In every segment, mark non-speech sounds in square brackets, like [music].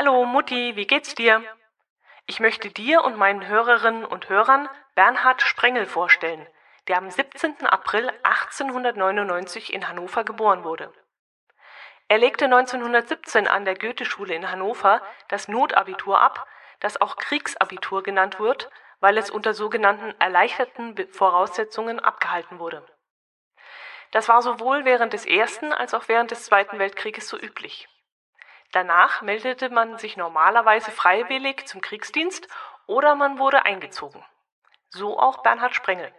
Hallo Mutti, wie geht's dir? Ich möchte dir und meinen Hörerinnen und Hörern Bernhard Sprengel vorstellen, der am 17. April 1899 in Hannover geboren wurde. Er legte 1917 an der Goetheschule in Hannover das Notabitur ab, das auch Kriegsabitur genannt wird, weil es unter sogenannten erleichterten Voraussetzungen abgehalten wurde. Das war sowohl während des Ersten als auch während des Zweiten Weltkrieges so üblich. Danach meldete man sich normalerweise freiwillig zum Kriegsdienst oder man wurde eingezogen. So auch Bernhard Sprengel.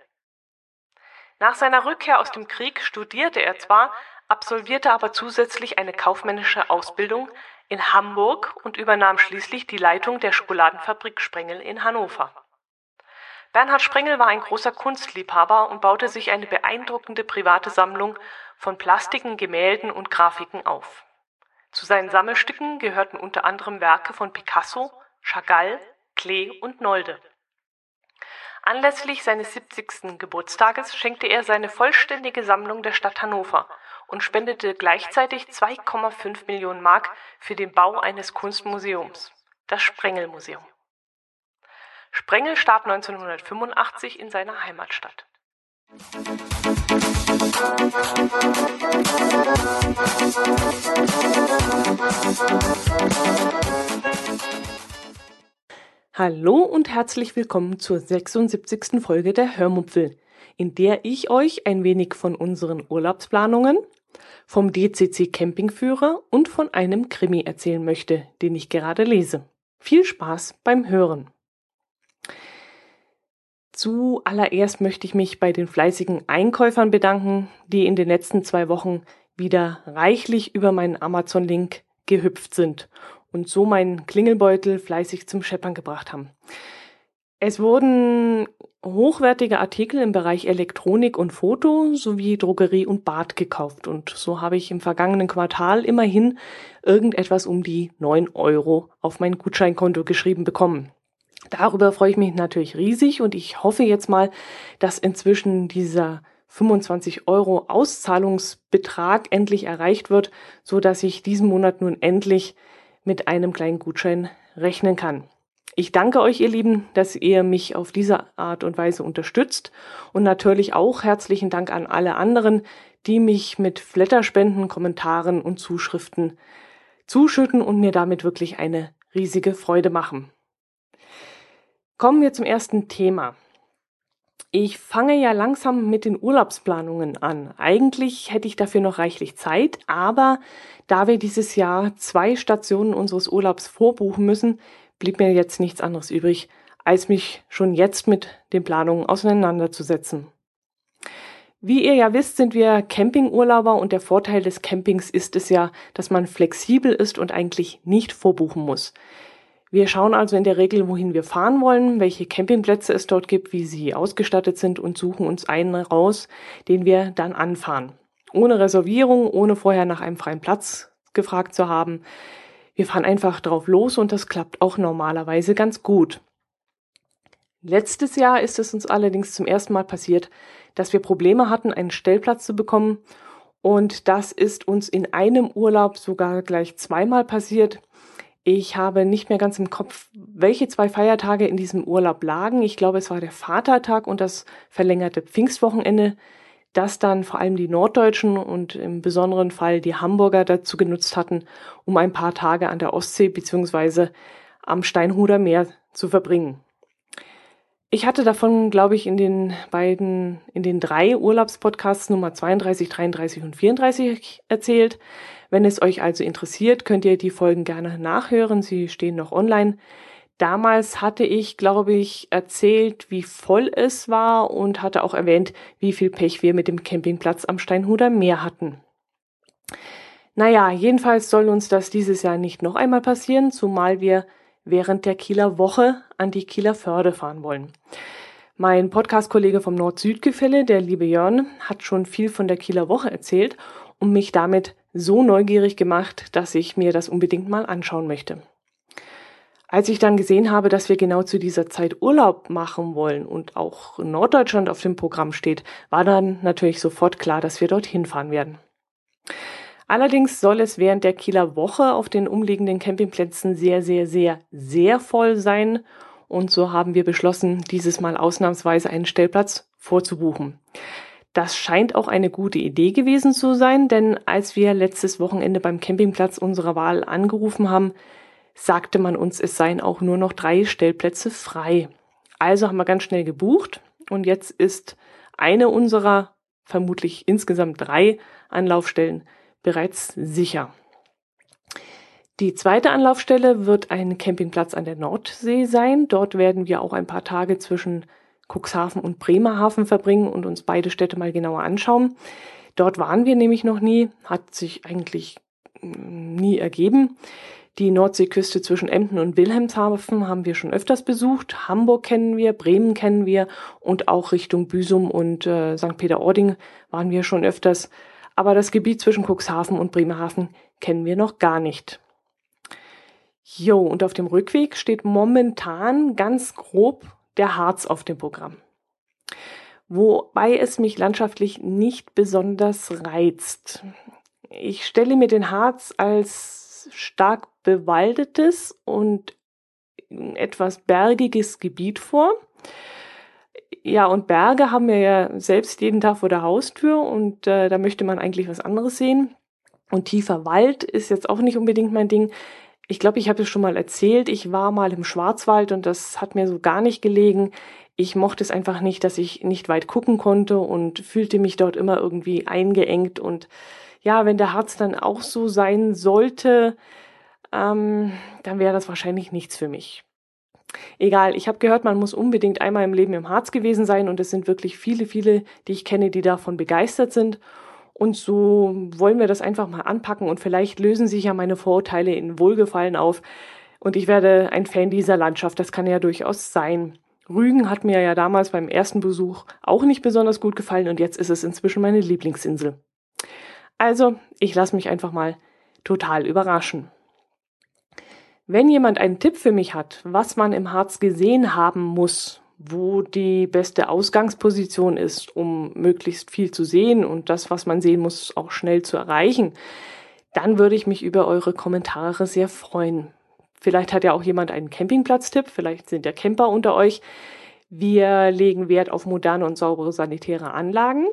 Nach seiner Rückkehr aus dem Krieg studierte er zwar, absolvierte aber zusätzlich eine kaufmännische Ausbildung in Hamburg und übernahm schließlich die Leitung der Schokoladenfabrik Sprengel in Hannover. Bernhard Sprengel war ein großer Kunstliebhaber und baute sich eine beeindruckende private Sammlung von Plastiken, Gemälden und Grafiken auf. Zu seinen Sammelstücken gehörten unter anderem Werke von Picasso, Chagall, Klee und Nolde. Anlässlich seines 70. Geburtstages schenkte er seine vollständige Sammlung der Stadt Hannover und spendete gleichzeitig 2,5 Millionen Mark für den Bau eines Kunstmuseums, das Sprengelmuseum. Sprengel starb 1985 in seiner Heimatstadt. Hallo und herzlich willkommen zur 76. Folge der Hörmupfel, in der ich euch ein wenig von unseren Urlaubsplanungen, vom DCC Campingführer und von einem Krimi erzählen möchte, den ich gerade lese. Viel Spaß beim Hören. Zuallererst möchte ich mich bei den fleißigen Einkäufern bedanken, die in den letzten zwei Wochen wieder reichlich über meinen Amazon-Link gehüpft sind und so meinen Klingelbeutel fleißig zum Scheppern gebracht haben. Es wurden hochwertige Artikel im Bereich Elektronik und Foto sowie Drogerie und Bad gekauft und so habe ich im vergangenen Quartal immerhin irgendetwas um die neun Euro auf mein Gutscheinkonto geschrieben bekommen. Darüber freue ich mich natürlich riesig und ich hoffe jetzt mal, dass inzwischen dieser 25 Euro Auszahlungsbetrag endlich erreicht wird, so dass ich diesen Monat nun endlich mit einem kleinen Gutschein rechnen kann. Ich danke euch, ihr Lieben, dass ihr mich auf diese Art und Weise unterstützt und natürlich auch herzlichen Dank an alle anderen, die mich mit Flatterspenden, Kommentaren und Zuschriften zuschütten und mir damit wirklich eine riesige Freude machen. Kommen wir zum ersten Thema. Ich fange ja langsam mit den Urlaubsplanungen an. Eigentlich hätte ich dafür noch reichlich Zeit, aber da wir dieses Jahr zwei Stationen unseres Urlaubs vorbuchen müssen, blieb mir jetzt nichts anderes übrig, als mich schon jetzt mit den Planungen auseinanderzusetzen. Wie ihr ja wisst, sind wir Campingurlauber und der Vorteil des Campings ist es ja, dass man flexibel ist und eigentlich nicht vorbuchen muss. Wir schauen also in der Regel, wohin wir fahren wollen, welche Campingplätze es dort gibt, wie sie ausgestattet sind und suchen uns einen raus, den wir dann anfahren. Ohne Reservierung, ohne vorher nach einem freien Platz gefragt zu haben. Wir fahren einfach drauf los und das klappt auch normalerweise ganz gut. Letztes Jahr ist es uns allerdings zum ersten Mal passiert, dass wir Probleme hatten, einen Stellplatz zu bekommen. Und das ist uns in einem Urlaub sogar gleich zweimal passiert. Ich habe nicht mehr ganz im Kopf, welche zwei Feiertage in diesem Urlaub lagen. Ich glaube, es war der Vatertag und das verlängerte Pfingstwochenende, das dann vor allem die Norddeutschen und im besonderen Fall die Hamburger dazu genutzt hatten, um ein paar Tage an der Ostsee beziehungsweise am Steinhuder Meer zu verbringen. Ich hatte davon, glaube ich, in den beiden, in den drei Urlaubspodcasts Nummer 32, 33 und 34 erzählt. Wenn es euch also interessiert, könnt ihr die Folgen gerne nachhören. Sie stehen noch online. Damals hatte ich, glaube ich, erzählt, wie voll es war und hatte auch erwähnt, wie viel Pech wir mit dem Campingplatz am Steinhuder Meer hatten. Naja, jedenfalls soll uns das dieses Jahr nicht noch einmal passieren, zumal wir während der Kieler Woche an die Kieler Förde fahren wollen. Mein Podcast-Kollege vom Nord-Süd-Gefälle, der liebe Jörn, hat schon viel von der Kieler Woche erzählt und mich damit so neugierig gemacht, dass ich mir das unbedingt mal anschauen möchte. Als ich dann gesehen habe, dass wir genau zu dieser Zeit Urlaub machen wollen und auch Norddeutschland auf dem Programm steht, war dann natürlich sofort klar, dass wir dorthin fahren werden. Allerdings soll es während der Kieler Woche auf den umliegenden Campingplätzen sehr, sehr, sehr, sehr voll sein. Und so haben wir beschlossen, dieses Mal ausnahmsweise einen Stellplatz vorzubuchen. Das scheint auch eine gute Idee gewesen zu sein, denn als wir letztes Wochenende beim Campingplatz unserer Wahl angerufen haben, sagte man uns, es seien auch nur noch drei Stellplätze frei. Also haben wir ganz schnell gebucht und jetzt ist eine unserer vermutlich insgesamt drei Anlaufstellen bereits sicher. Die zweite Anlaufstelle wird ein Campingplatz an der Nordsee sein. Dort werden wir auch ein paar Tage zwischen Cuxhaven und Bremerhaven verbringen und uns beide Städte mal genauer anschauen. Dort waren wir nämlich noch nie, hat sich eigentlich mm, nie ergeben. Die Nordseeküste zwischen Emden und Wilhelmshaven haben wir schon öfters besucht. Hamburg kennen wir, Bremen kennen wir und auch Richtung Büsum und äh, St. Peter-Ording waren wir schon öfters. Aber das Gebiet zwischen Cuxhaven und Bremerhaven kennen wir noch gar nicht. Jo, und auf dem Rückweg steht momentan ganz grob der Harz auf dem Programm. Wobei es mich landschaftlich nicht besonders reizt. Ich stelle mir den Harz als stark bewaldetes und etwas bergiges Gebiet vor. Ja, und Berge haben wir ja selbst jeden Tag vor der Haustür und äh, da möchte man eigentlich was anderes sehen. Und tiefer Wald ist jetzt auch nicht unbedingt mein Ding. Ich glaube, ich habe es schon mal erzählt. Ich war mal im Schwarzwald und das hat mir so gar nicht gelegen. Ich mochte es einfach nicht, dass ich nicht weit gucken konnte und fühlte mich dort immer irgendwie eingeengt. Und ja, wenn der Harz dann auch so sein sollte, ähm, dann wäre das wahrscheinlich nichts für mich. Egal, ich habe gehört, man muss unbedingt einmal im Leben im Harz gewesen sein und es sind wirklich viele, viele, die ich kenne, die davon begeistert sind. Und so wollen wir das einfach mal anpacken und vielleicht lösen sich ja meine Vorurteile in Wohlgefallen auf. Und ich werde ein Fan dieser Landschaft. Das kann ja durchaus sein. Rügen hat mir ja damals beim ersten Besuch auch nicht besonders gut gefallen und jetzt ist es inzwischen meine Lieblingsinsel. Also, ich lasse mich einfach mal total überraschen. Wenn jemand einen Tipp für mich hat, was man im Harz gesehen haben muss, wo die beste Ausgangsposition ist, um möglichst viel zu sehen und das, was man sehen muss, auch schnell zu erreichen, dann würde ich mich über eure Kommentare sehr freuen. Vielleicht hat ja auch jemand einen Campingplatztipp, vielleicht sind ja Camper unter euch. Wir legen Wert auf moderne und saubere sanitäre Anlagen,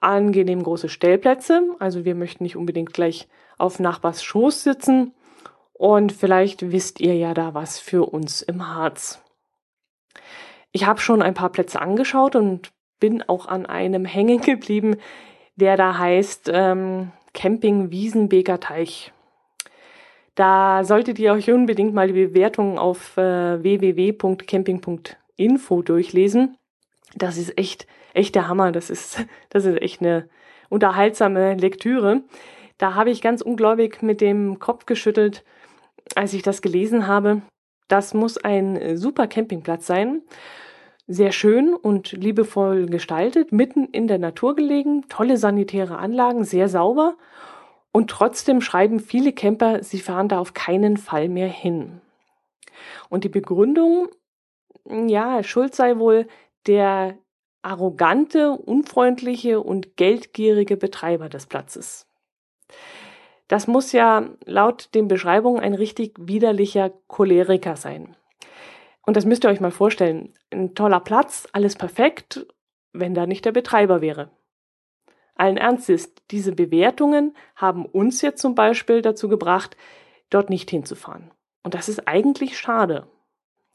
angenehm große Stellplätze, also wir möchten nicht unbedingt gleich auf Nachbars Schoß sitzen und vielleicht wisst ihr ja da was für uns im Harz. Ich habe schon ein paar Plätze angeschaut und bin auch an einem [laughs] hängen geblieben, der da heißt ähm, Camping Wiesenbeker Teich. Da solltet ihr euch unbedingt mal die Bewertungen auf äh, www.camping.info durchlesen. Das ist echt, echt der Hammer. Das ist, [laughs] das ist echt eine unterhaltsame Lektüre. Da habe ich ganz ungläubig mit dem Kopf geschüttelt, als ich das gelesen habe. Das muss ein super Campingplatz sein sehr schön und liebevoll gestaltet, mitten in der Natur gelegen, tolle sanitäre Anlagen, sehr sauber. Und trotzdem schreiben viele Camper, sie fahren da auf keinen Fall mehr hin. Und die Begründung, ja, schuld sei wohl der arrogante, unfreundliche und geldgierige Betreiber des Platzes. Das muss ja laut den Beschreibungen ein richtig widerlicher Choleriker sein. Und das müsst ihr euch mal vorstellen. Ein toller Platz, alles perfekt, wenn da nicht der Betreiber wäre. Allen Ernstes, diese Bewertungen haben uns jetzt zum Beispiel dazu gebracht, dort nicht hinzufahren. Und das ist eigentlich schade.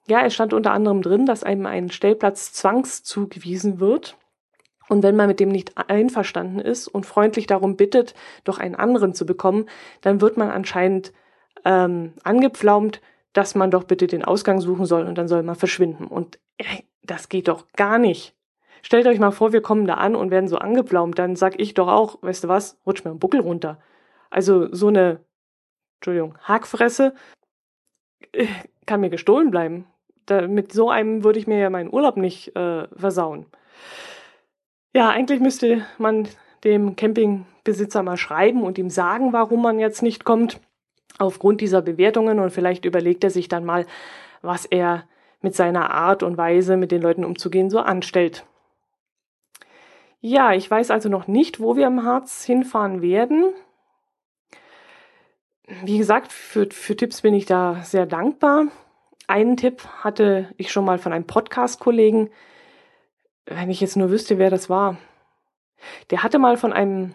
Ja, es stand unter anderem drin, dass einem ein Stellplatz zwangszugewiesen wird. Und wenn man mit dem nicht einverstanden ist und freundlich darum bittet, doch einen anderen zu bekommen, dann wird man anscheinend ähm, angepflaumt, dass man doch bitte den Ausgang suchen soll und dann soll man verschwinden. Und ey, das geht doch gar nicht. Stellt euch mal vor, wir kommen da an und werden so angeblaumt, dann sag ich doch auch, weißt du was, rutsch mir einen Buckel runter. Also so eine, Entschuldigung, Hackfresse äh, kann mir gestohlen bleiben. Da, mit so einem würde ich mir ja meinen Urlaub nicht äh, versauen. Ja, eigentlich müsste man dem Campingbesitzer mal schreiben und ihm sagen, warum man jetzt nicht kommt aufgrund dieser Bewertungen und vielleicht überlegt er sich dann mal, was er mit seiner Art und Weise, mit den Leuten umzugehen, so anstellt. Ja, ich weiß also noch nicht, wo wir im Harz hinfahren werden. wie gesagt, für, für Tipps bin ich da sehr dankbar. Einen Tipp hatte ich schon mal von einem Podcast-Kollegen, wenn ich jetzt nur wüsste, wer das war. Der hatte mal von einem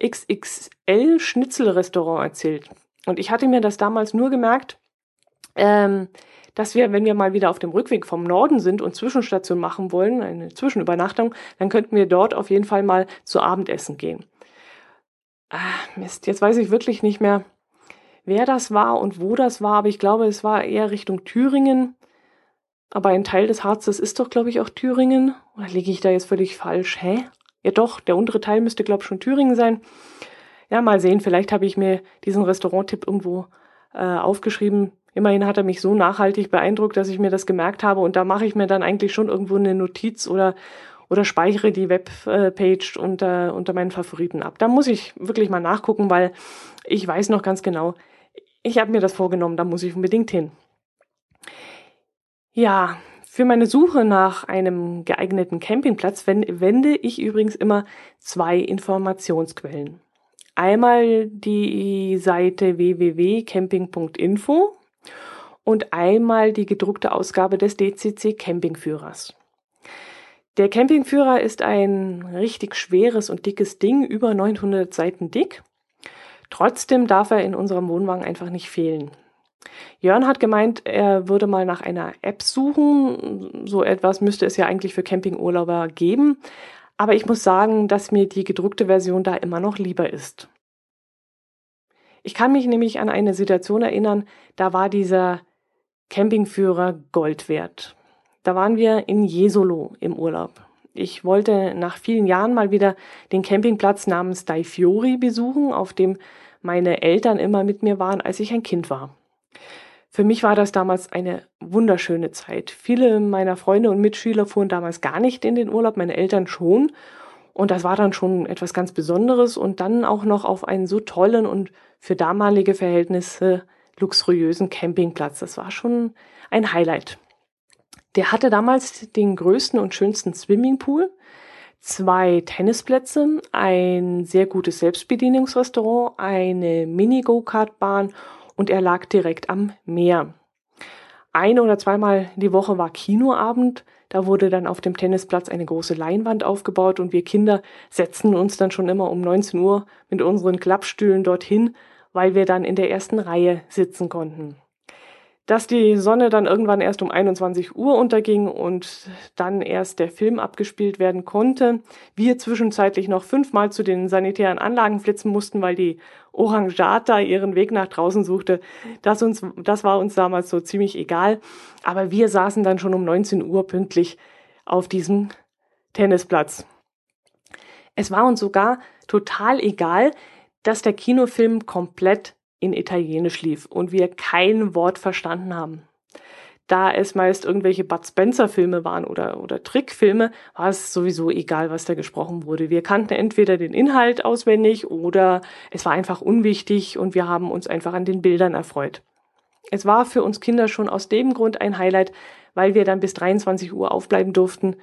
XXL-Schnitzelrestaurant erzählt. Und ich hatte mir das damals nur gemerkt, ähm, dass wir, wenn wir mal wieder auf dem Rückweg vom Norden sind und Zwischenstation machen wollen, eine Zwischenübernachtung, dann könnten wir dort auf jeden Fall mal zu Abendessen gehen. Ah, Mist, jetzt weiß ich wirklich nicht mehr, wer das war und wo das war, aber ich glaube, es war eher Richtung Thüringen. Aber ein Teil des Harzes ist doch, glaube ich, auch Thüringen. Oder liege ich da jetzt völlig falsch? Hä? Ja doch, der untere Teil müsste, glaube ich, schon Thüringen sein. Ja, mal sehen, vielleicht habe ich mir diesen Restaurant-Tipp irgendwo äh, aufgeschrieben. Immerhin hat er mich so nachhaltig beeindruckt, dass ich mir das gemerkt habe und da mache ich mir dann eigentlich schon irgendwo eine Notiz oder oder speichere die Webpage unter, unter meinen Favoriten ab. Da muss ich wirklich mal nachgucken, weil ich weiß noch ganz genau, ich habe mir das vorgenommen, da muss ich unbedingt hin. Ja, für meine Suche nach einem geeigneten Campingplatz wende ich übrigens immer zwei Informationsquellen. Einmal die Seite www.camping.info und einmal die gedruckte Ausgabe des DCC Campingführers. Der Campingführer ist ein richtig schweres und dickes Ding, über 900 Seiten dick. Trotzdem darf er in unserem Wohnwagen einfach nicht fehlen. Jörn hat gemeint, er würde mal nach einer App suchen. So etwas müsste es ja eigentlich für Campingurlauber geben. Aber ich muss sagen, dass mir die gedruckte Version da immer noch lieber ist. Ich kann mich nämlich an eine Situation erinnern, da war dieser Campingführer Gold wert. Da waren wir in Jesolo im Urlaub. Ich wollte nach vielen Jahren mal wieder den Campingplatz namens Dai Fiori besuchen, auf dem meine Eltern immer mit mir waren, als ich ein Kind war. Für mich war das damals eine wunderschöne Zeit. Viele meiner Freunde und Mitschüler fuhren damals gar nicht in den Urlaub, meine Eltern schon. Und das war dann schon etwas ganz Besonderes und dann auch noch auf einen so tollen und für damalige Verhältnisse luxuriösen Campingplatz. Das war schon ein Highlight. Der hatte damals den größten und schönsten Swimmingpool, zwei Tennisplätze, ein sehr gutes Selbstbedienungsrestaurant, eine Mini-Go-Kart-Bahn und er lag direkt am Meer. Ein oder zweimal die Woche war Kinoabend. Da wurde dann auf dem Tennisplatz eine große Leinwand aufgebaut und wir Kinder setzten uns dann schon immer um 19 Uhr mit unseren Klappstühlen dorthin, weil wir dann in der ersten Reihe sitzen konnten dass die Sonne dann irgendwann erst um 21 Uhr unterging und dann erst der Film abgespielt werden konnte. Wir zwischenzeitlich noch fünfmal zu den sanitären Anlagen flitzen mussten, weil die Orangata ihren Weg nach draußen suchte. Das, uns, das war uns damals so ziemlich egal. Aber wir saßen dann schon um 19 Uhr pünktlich auf diesem Tennisplatz. Es war uns sogar total egal, dass der Kinofilm komplett in Italienisch lief und wir kein Wort verstanden haben. Da es meist irgendwelche Bud Spencer Filme waren oder, oder Trickfilme, war es sowieso egal, was da gesprochen wurde. Wir kannten entweder den Inhalt auswendig oder es war einfach unwichtig und wir haben uns einfach an den Bildern erfreut. Es war für uns Kinder schon aus dem Grund ein Highlight, weil wir dann bis 23 Uhr aufbleiben durften,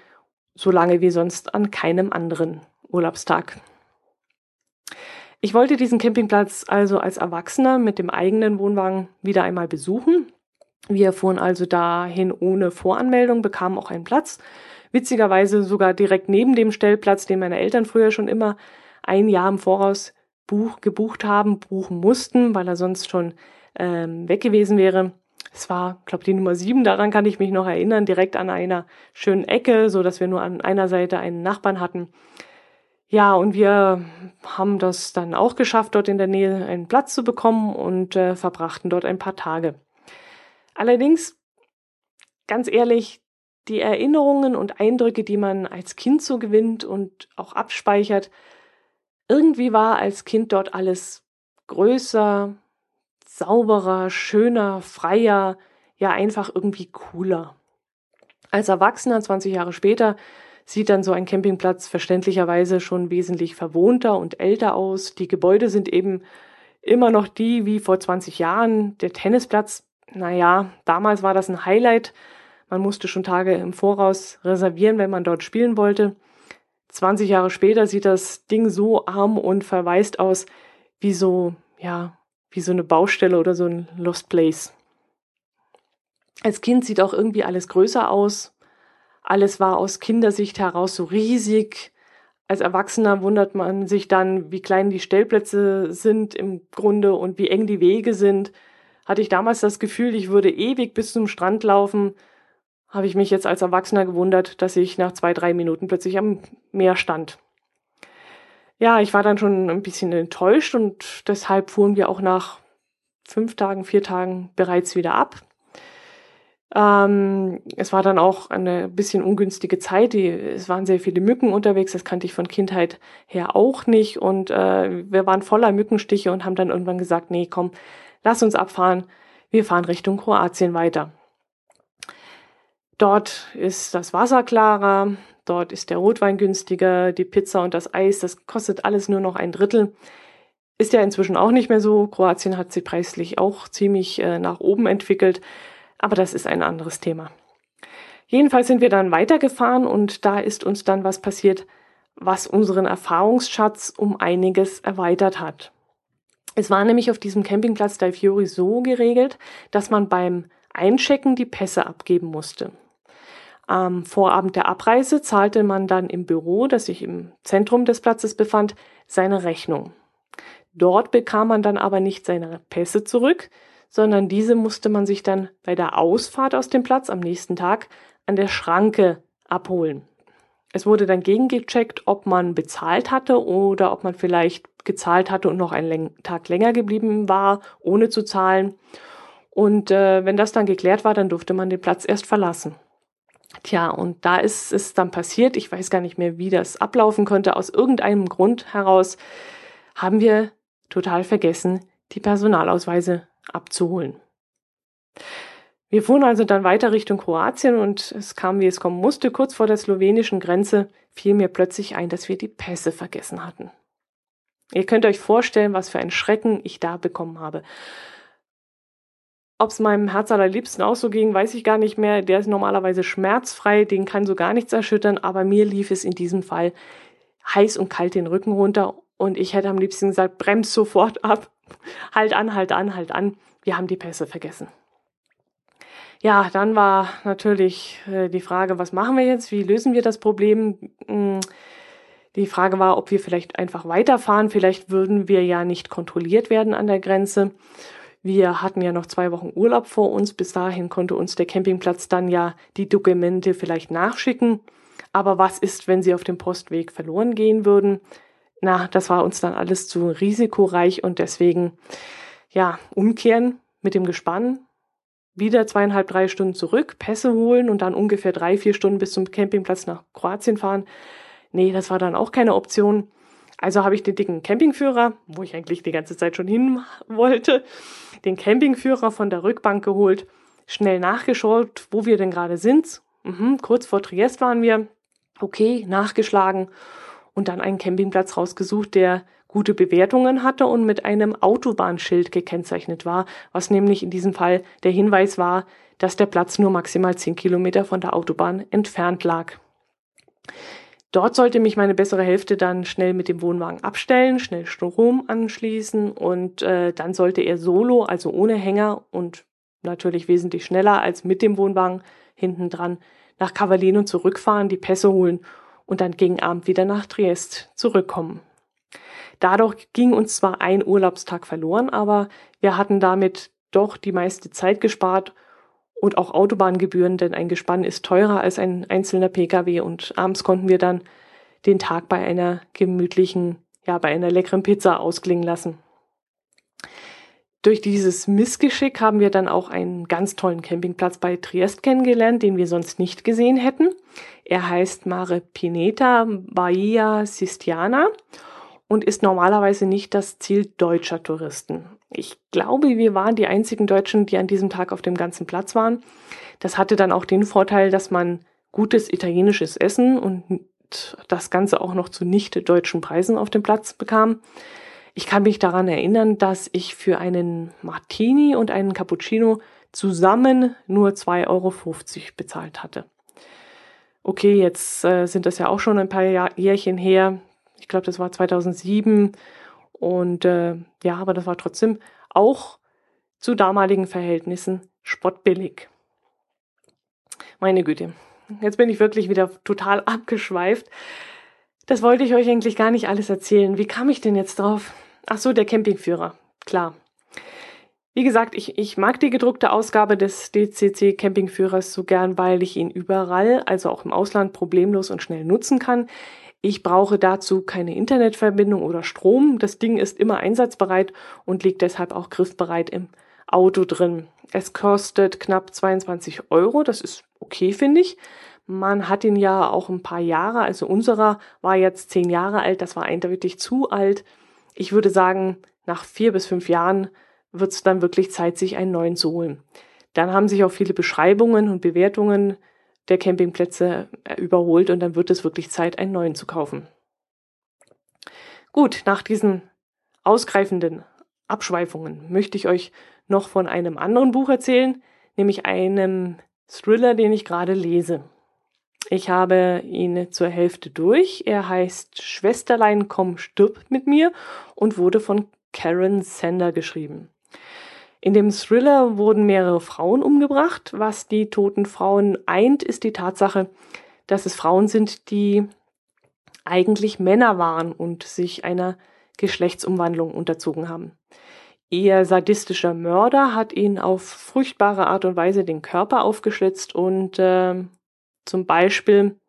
solange wie sonst an keinem anderen Urlaubstag. Ich wollte diesen Campingplatz also als Erwachsener mit dem eigenen Wohnwagen wieder einmal besuchen. Wir fuhren also dahin ohne Voranmeldung, bekamen auch einen Platz. Witzigerweise sogar direkt neben dem Stellplatz, den meine Eltern früher schon immer ein Jahr im Voraus buch, gebucht haben, buchen mussten, weil er sonst schon ähm, weg gewesen wäre. Es war, glaube die Nummer sieben, daran kann ich mich noch erinnern, direkt an einer schönen Ecke, so dass wir nur an einer Seite einen Nachbarn hatten. Ja, und wir haben das dann auch geschafft, dort in der Nähe einen Platz zu bekommen und äh, verbrachten dort ein paar Tage. Allerdings, ganz ehrlich, die Erinnerungen und Eindrücke, die man als Kind so gewinnt und auch abspeichert, irgendwie war als Kind dort alles größer, sauberer, schöner, freier, ja einfach irgendwie cooler. Als Erwachsener, 20 Jahre später, sieht dann so ein Campingplatz verständlicherweise schon wesentlich verwohnter und älter aus. Die Gebäude sind eben immer noch die wie vor 20 Jahren. Der Tennisplatz, naja, damals war das ein Highlight. Man musste schon Tage im Voraus reservieren, wenn man dort spielen wollte. 20 Jahre später sieht das Ding so arm und verwaist aus wie so, ja, wie so eine Baustelle oder so ein Lost Place. Als Kind sieht auch irgendwie alles größer aus. Alles war aus Kindersicht heraus so riesig. Als Erwachsener wundert man sich dann, wie klein die Stellplätze sind im Grunde und wie eng die Wege sind. Hatte ich damals das Gefühl, ich würde ewig bis zum Strand laufen, habe ich mich jetzt als Erwachsener gewundert, dass ich nach zwei, drei Minuten plötzlich am Meer stand. Ja, ich war dann schon ein bisschen enttäuscht und deshalb fuhren wir auch nach fünf Tagen, vier Tagen bereits wieder ab. Ähm, es war dann auch eine bisschen ungünstige Zeit. Die, es waren sehr viele Mücken unterwegs. Das kannte ich von Kindheit her auch nicht. Und äh, wir waren voller Mückenstiche und haben dann irgendwann gesagt, nee, komm, lass uns abfahren. Wir fahren Richtung Kroatien weiter. Dort ist das Wasser klarer, dort ist der Rotwein günstiger, die Pizza und das Eis, das kostet alles nur noch ein Drittel. Ist ja inzwischen auch nicht mehr so. Kroatien hat sich preislich auch ziemlich äh, nach oben entwickelt. Aber das ist ein anderes Thema. Jedenfalls sind wir dann weitergefahren und da ist uns dann was passiert, was unseren Erfahrungsschatz um einiges erweitert hat. Es war nämlich auf diesem Campingplatz Dai Fiori so geregelt, dass man beim Einchecken die Pässe abgeben musste. Am Vorabend der Abreise zahlte man dann im Büro, das sich im Zentrum des Platzes befand, seine Rechnung. Dort bekam man dann aber nicht seine Pässe zurück, sondern diese musste man sich dann bei der Ausfahrt aus dem Platz am nächsten Tag an der Schranke abholen. Es wurde dann gegengecheckt, ob man bezahlt hatte oder ob man vielleicht gezahlt hatte und noch einen Tag länger geblieben war, ohne zu zahlen. Und äh, wenn das dann geklärt war, dann durfte man den Platz erst verlassen. Tja, und da ist es dann passiert, ich weiß gar nicht mehr, wie das ablaufen konnte, aus irgendeinem Grund heraus haben wir total vergessen, die Personalausweise abzuholen. Wir fuhren also dann weiter Richtung Kroatien und es kam, wie es kommen musste. Kurz vor der slowenischen Grenze fiel mir plötzlich ein, dass wir die Pässe vergessen hatten. Ihr könnt euch vorstellen, was für ein Schrecken ich da bekommen habe. Ob es meinem Herz allerliebsten auch so ging, weiß ich gar nicht mehr. Der ist normalerweise schmerzfrei, den kann so gar nichts erschüttern, aber mir lief es in diesem Fall heiß und kalt den Rücken runter und ich hätte am liebsten gesagt, bremst sofort ab halt an, halt an, halt an. Wir haben die Pässe vergessen. Ja, dann war natürlich äh, die Frage, was machen wir jetzt? Wie lösen wir das Problem? Hm, die Frage war, ob wir vielleicht einfach weiterfahren. Vielleicht würden wir ja nicht kontrolliert werden an der Grenze. Wir hatten ja noch zwei Wochen Urlaub vor uns. Bis dahin konnte uns der Campingplatz dann ja die Dokumente vielleicht nachschicken. Aber was ist, wenn sie auf dem Postweg verloren gehen würden? Na, das war uns dann alles zu risikoreich und deswegen, ja, umkehren mit dem Gespann, wieder zweieinhalb, drei Stunden zurück, Pässe holen und dann ungefähr drei, vier Stunden bis zum Campingplatz nach Kroatien fahren. Nee, das war dann auch keine Option. Also habe ich den dicken Campingführer, wo ich eigentlich die ganze Zeit schon hin [laughs] wollte, den Campingführer von der Rückbank geholt, schnell nachgeschaut, wo wir denn gerade sind. Mhm, kurz vor Triest waren wir. Okay, nachgeschlagen und dann einen Campingplatz rausgesucht, der gute Bewertungen hatte und mit einem Autobahnschild gekennzeichnet war, was nämlich in diesem Fall der Hinweis war, dass der Platz nur maximal 10 Kilometer von der Autobahn entfernt lag. Dort sollte mich meine bessere Hälfte dann schnell mit dem Wohnwagen abstellen, schnell Strom anschließen und äh, dann sollte er solo, also ohne Hänger und natürlich wesentlich schneller als mit dem Wohnwagen hinten dran nach Cavallino zurückfahren, die Pässe holen und dann gegen Abend wieder nach Triest zurückkommen. Dadurch ging uns zwar ein Urlaubstag verloren, aber wir hatten damit doch die meiste Zeit gespart und auch Autobahngebühren, denn ein Gespann ist teurer als ein einzelner Pkw und abends konnten wir dann den Tag bei einer gemütlichen, ja, bei einer leckeren Pizza ausklingen lassen. Durch dieses Missgeschick haben wir dann auch einen ganz tollen Campingplatz bei Triest kennengelernt, den wir sonst nicht gesehen hätten. Er heißt Mare Pineta Bahia Sistiana und ist normalerweise nicht das Ziel deutscher Touristen. Ich glaube, wir waren die einzigen Deutschen, die an diesem Tag auf dem ganzen Platz waren. Das hatte dann auch den Vorteil, dass man gutes italienisches Essen und das Ganze auch noch zu nicht deutschen Preisen auf dem Platz bekam. Ich kann mich daran erinnern, dass ich für einen Martini und einen Cappuccino zusammen nur 2,50 Euro bezahlt hatte. Okay, jetzt äh, sind das ja auch schon ein paar Jahr, Jährchen her. Ich glaube, das war 2007. Und äh, ja, aber das war trotzdem auch zu damaligen Verhältnissen spottbillig. Meine Güte, jetzt bin ich wirklich wieder total [laughs] abgeschweift. Das wollte ich euch eigentlich gar nicht alles erzählen. Wie kam ich denn jetzt drauf? Ach so, der Campingführer. Klar. Wie gesagt, ich, ich mag die gedruckte Ausgabe des DCC Campingführers so gern, weil ich ihn überall, also auch im Ausland, problemlos und schnell nutzen kann. Ich brauche dazu keine Internetverbindung oder Strom. Das Ding ist immer einsatzbereit und liegt deshalb auch griffbereit im Auto drin. Es kostet knapp 22 Euro. Das ist okay, finde ich. Man hat ihn ja auch ein paar Jahre, also unserer war jetzt zehn Jahre alt, das war eindeutig zu alt. Ich würde sagen, nach vier bis fünf Jahren wird es dann wirklich Zeit, sich einen neuen zu holen. Dann haben sich auch viele Beschreibungen und Bewertungen der Campingplätze äh, überholt und dann wird es wirklich Zeit, einen neuen zu kaufen. Gut, nach diesen ausgreifenden Abschweifungen möchte ich euch noch von einem anderen Buch erzählen, nämlich einem Thriller, den ich gerade lese. Ich habe ihn zur Hälfte durch. Er heißt Schwesterlein, komm, stirb mit mir und wurde von Karen Sander geschrieben. In dem Thriller wurden mehrere Frauen umgebracht. Was die toten Frauen eint, ist die Tatsache, dass es Frauen sind, die eigentlich Männer waren und sich einer Geschlechtsumwandlung unterzogen haben. Ihr sadistischer Mörder hat ihnen auf furchtbare Art und Weise den Körper aufgeschlitzt und äh, zum Beispiel,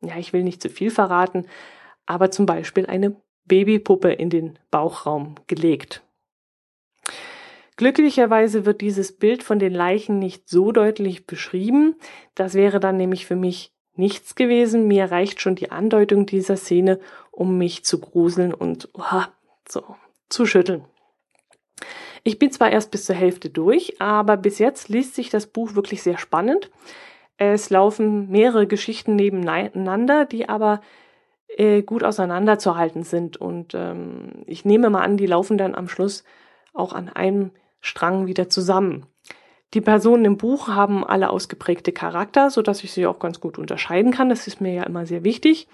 ja, ich will nicht zu viel verraten, aber zum Beispiel eine Babypuppe in den Bauchraum gelegt. Glücklicherweise wird dieses Bild von den Leichen nicht so deutlich beschrieben. Das wäre dann nämlich für mich nichts gewesen. Mir reicht schon die Andeutung dieser Szene, um mich zu gruseln und uh, so zu schütteln. Ich bin zwar erst bis zur Hälfte durch, aber bis jetzt liest sich das Buch wirklich sehr spannend. Es laufen mehrere Geschichten nebeneinander, die aber äh, gut auseinanderzuhalten sind. Und ähm, ich nehme mal an, die laufen dann am Schluss auch an einem Strang wieder zusammen. Die Personen im Buch haben alle ausgeprägte Charakter, so dass ich sie auch ganz gut unterscheiden kann. Das ist mir ja immer sehr wichtig.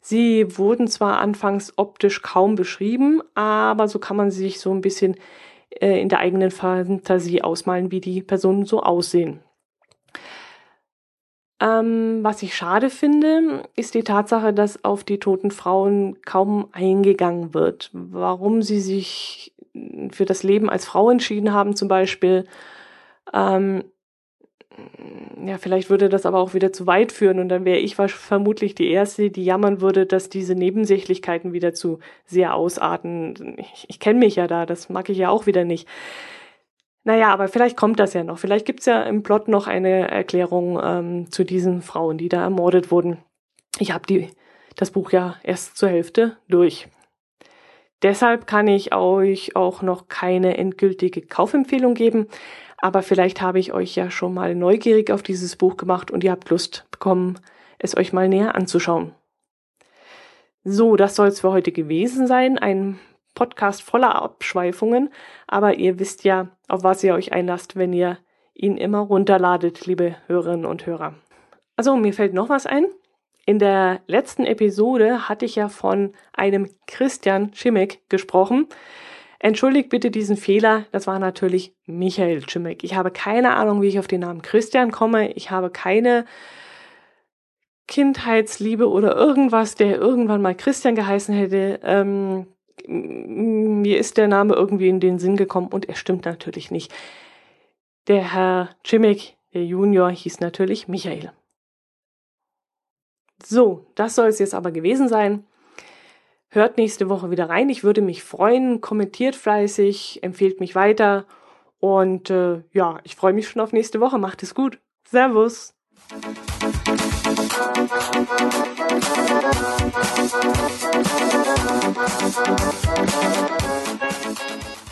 Sie wurden zwar anfangs optisch kaum beschrieben, aber so kann man sich so ein bisschen äh, in der eigenen Fantasie ausmalen, wie die Personen so aussehen. Ähm, was ich schade finde, ist die Tatsache, dass auf die toten Frauen kaum eingegangen wird. Warum sie sich für das Leben als Frau entschieden haben, zum Beispiel. Ähm, ja, vielleicht würde das aber auch wieder zu weit führen und dann wäre ich vermutlich die Erste, die jammern würde, dass diese Nebensächlichkeiten wieder zu sehr ausarten. Ich, ich kenne mich ja da, das mag ich ja auch wieder nicht. Naja, aber vielleicht kommt das ja noch. Vielleicht gibt's ja im Plot noch eine Erklärung ähm, zu diesen Frauen, die da ermordet wurden. Ich habe das Buch ja erst zur Hälfte durch. Deshalb kann ich euch auch noch keine endgültige Kaufempfehlung geben, aber vielleicht habe ich euch ja schon mal neugierig auf dieses Buch gemacht und ihr habt Lust bekommen, es euch mal näher anzuschauen. So, das soll es für heute gewesen sein. Ein Podcast voller Abschweifungen, aber ihr wisst ja, auf was ihr euch einlasst, wenn ihr ihn immer runterladet, liebe Hörerinnen und Hörer. Also, mir fällt noch was ein. In der letzten Episode hatte ich ja von einem Christian Schimmick gesprochen. Entschuldigt bitte diesen Fehler, das war natürlich Michael Schimmick. Ich habe keine Ahnung, wie ich auf den Namen Christian komme. Ich habe keine Kindheitsliebe oder irgendwas, der irgendwann mal Christian geheißen hätte. Ähm, mir ist der Name irgendwie in den Sinn gekommen und er stimmt natürlich nicht. Der Herr Chimmick, der Junior, hieß natürlich Michael. So, das soll es jetzt aber gewesen sein. Hört nächste Woche wieder rein. Ich würde mich freuen. Kommentiert fleißig, empfehlt mich weiter. Und äh, ja, ich freue mich schon auf nächste Woche. Macht es gut. Servus. Thank you.